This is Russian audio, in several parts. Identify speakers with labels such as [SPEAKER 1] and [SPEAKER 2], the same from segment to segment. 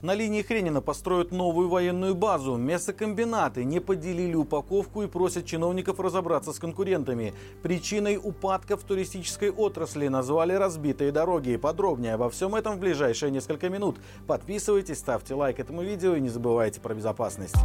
[SPEAKER 1] На линии Хренина построят новую военную базу. Мясокомбинаты не поделили упаковку и просят чиновников разобраться с конкурентами. Причиной упадка в туристической отрасли назвали разбитые дороги. Подробнее обо всем этом в ближайшие несколько минут. Подписывайтесь, ставьте лайк этому видео и не забывайте про безопасность.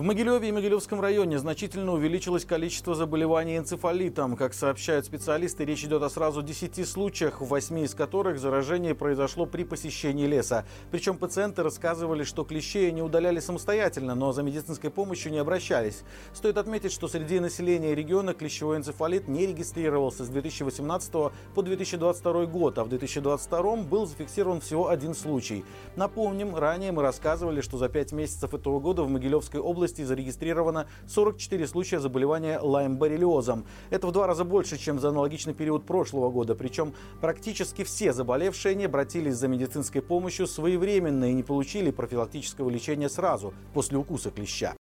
[SPEAKER 1] В Могилеве и Могилевском районе значительно увеличилось количество заболеваний энцефалитом. Как сообщают специалисты, речь идет о сразу 10 случаях, в 8 из которых заражение произошло при посещении леса. Причем пациенты рассказывали, что клещей они удаляли самостоятельно, но за медицинской помощью не обращались. Стоит отметить, что среди населения региона клещевой энцефалит не регистрировался с 2018 по 2022 год, а в 2022 был зафиксирован всего один случай. Напомним, ранее мы рассказывали, что за 5 месяцев этого года в Могилевской области области зарегистрировано 44 случая заболевания лайм-боррелиозом. Это в два раза больше, чем за аналогичный период прошлого года. Причем практически все заболевшие не обратились за медицинской помощью своевременно и не получили профилактического лечения сразу после укуса клеща.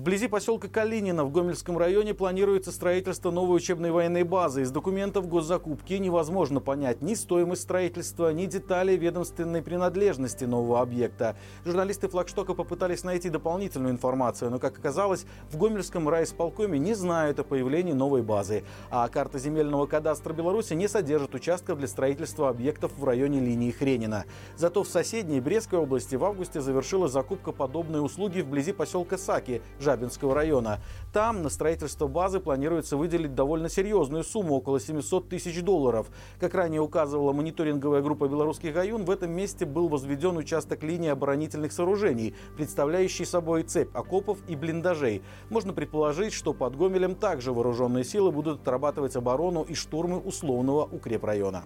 [SPEAKER 1] Вблизи поселка Калинина в Гомельском районе планируется строительство новой учебной военной базы. Из документов госзакупки невозможно понять ни стоимость строительства, ни детали ведомственной принадлежности нового объекта. Журналисты флагштока попытались найти дополнительную информацию, но, как оказалось, в Гомельском райисполкоме не знают о появлении новой базы. А карта земельного кадастра Беларуси не содержит участков для строительства объектов в районе линии Хренина. Зато в соседней Брестской области в августе завершилась закупка подобной услуги вблизи поселка Саки – Жабинского района. Там на строительство базы планируется выделить довольно серьезную сумму, около 700 тысяч долларов. Как ранее указывала мониторинговая группа белорусских район, в этом месте был возведен участок линии оборонительных сооружений, представляющий собой цепь окопов и блиндажей. Можно предположить, что под Гомелем также вооруженные силы будут отрабатывать оборону и штурмы условного укрепрайона.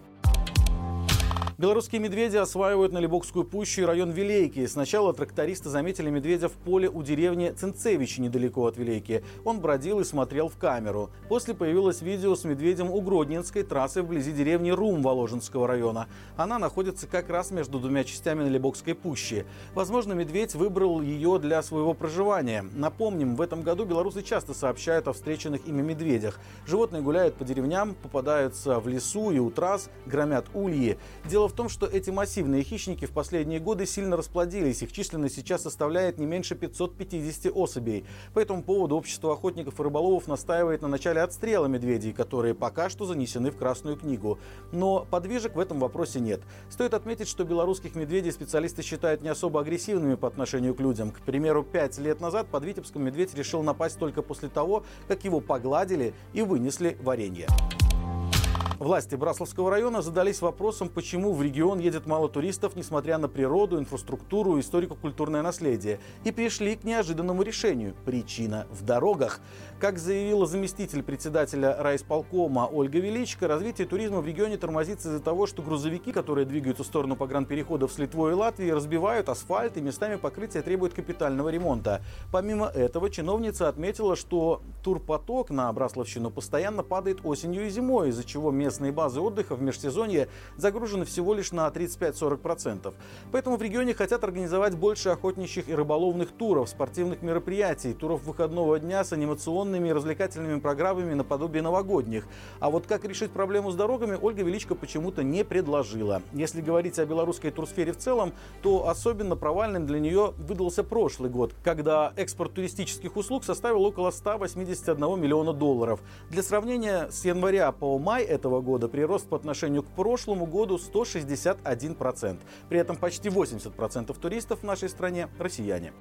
[SPEAKER 1] Белорусские медведи осваивают Налибокскую пущу и район Вилейки. Сначала трактористы заметили медведя в поле у деревни Цинцевич, недалеко от Вилейки. Он бродил и смотрел в камеру. После появилось видео с медведем у Гродненской трассы вблизи деревни Рум Воложенского района. Она находится как раз между двумя частями Налибокской пущи. Возможно, медведь выбрал ее для своего проживания. Напомним, в этом году белорусы часто сообщают о встреченных ими медведях. Животные гуляют по деревням, попадаются в лесу и у трасс, громят ульи. Дело Дело в том, что эти массивные хищники в последние годы сильно расплодились. Их численность сейчас составляет не меньше 550 особей. По этому поводу общество охотников и рыболовов настаивает на начале отстрела медведей, которые пока что занесены в Красную книгу. Но подвижек в этом вопросе нет. Стоит отметить, что белорусских медведей специалисты считают не особо агрессивными по отношению к людям. К примеру, пять лет назад под Витебском медведь решил напасть только после того, как его погладили и вынесли варенье. Власти Брасловского района задались вопросом, почему в регион едет мало туристов, несмотря на природу, инфраструктуру историко-культурное наследие, и пришли к неожиданному решению – причина в дорогах. Как заявила заместитель председателя райисполкома Ольга Величко, развитие туризма в регионе тормозится из-за того, что грузовики, которые двигаются в сторону погранпереходов с Литвой и Латвией, разбивают асфальт и местами покрытия требуют капитального ремонта. Помимо этого, чиновница отметила, что турпоток на Брасловщину постоянно падает осенью и зимой, из-за чего местные базы отдыха в межсезонье загружены всего лишь на 35-40%. Поэтому в регионе хотят организовать больше охотничьих и рыболовных туров, спортивных мероприятий, туров выходного дня с анимационными и развлекательными программами наподобие новогодних. А вот как решить проблему с дорогами, Ольга Величко почему-то не предложила. Если говорить о белорусской турсфере в целом, то особенно провальным для нее выдался прошлый год, когда экспорт туристических услуг составил около 181 миллиона долларов. Для сравнения, с января по май этого года прирост по отношению к прошлому году 161%. При этом почти 80% туристов в нашей стране – россияне.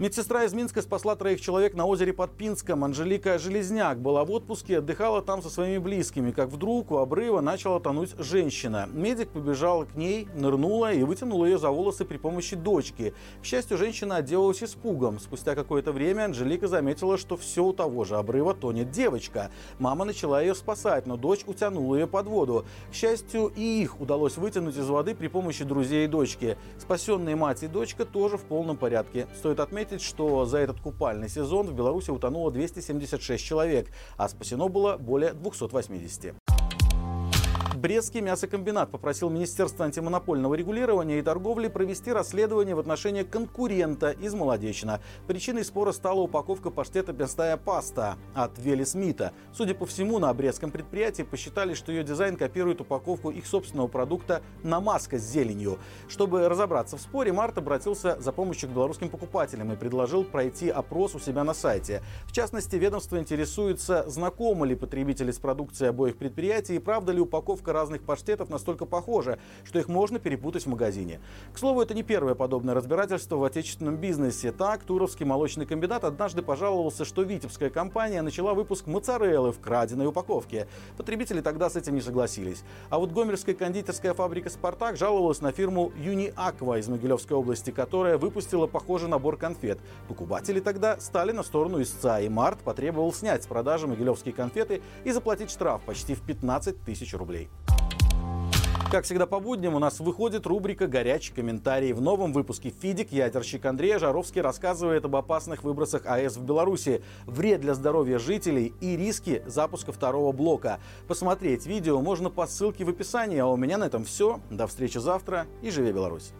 [SPEAKER 1] Медсестра из Минска спасла троих человек на озере под Пинском. Анжелика Железняк была в отпуске, отдыхала там со своими близкими, как вдруг у обрыва начала тонуть женщина. Медик побежал к ней, нырнула и вытянула ее за волосы при помощи дочки. К счастью, женщина отделалась испугом. Спустя какое-то время Анжелика заметила, что все у того же обрыва тонет девочка. Мама начала ее спасать, но дочь утянула ее под воду. К счастью, и их удалось вытянуть из воды при помощи друзей и дочки. Спасенные мать и дочка тоже в полном порядке. Стоит отметить, отметить, что за этот купальный сезон в Беларуси утонуло 276 человек, а спасено было более 280. Брестский мясокомбинат попросил Министерство антимонопольного регулирования и торговли провести расследование в отношении конкурента из Молодечина. Причиной спора стала упаковка паштета «Мясная паста» от Вели Смита. Судя по всему, на брестском предприятии посчитали, что ее дизайн копирует упаковку их собственного продукта «Намазка» с зеленью. Чтобы разобраться в споре, Март обратился за помощью к белорусским покупателям и предложил пройти опрос у себя на сайте. В частности, ведомство интересуется, знакомы ли потребители с продукцией обоих предприятий и правда ли упаковка разных паштетов настолько похожа, что их можно перепутать в магазине. К слову, это не первое подобное разбирательство в отечественном бизнесе. Так, Туровский молочный комбинат однажды пожаловался, что витебская компания начала выпуск моцареллы в краденой упаковке. Потребители тогда с этим не согласились. А вот гомельская кондитерская фабрика «Спартак» жаловалась на фирму «Юни Аква» из Могилевской области, которая выпустила похожий набор конфет. Покупатели тогда стали на сторону истца, и Март потребовал снять с продажи могилевские конфеты и заплатить штраф почти в 15 тысяч рублей. Как всегда по будням у нас выходит рубрика «Горячий комментарий». В новом выпуске «Фидик» ядерщик Андрей Жаровский рассказывает об опасных выбросах АЭС в Беларуси, вред для здоровья жителей и риски запуска второго блока. Посмотреть видео можно по ссылке в описании. А у меня на этом все. До встречи завтра и живи Беларусь!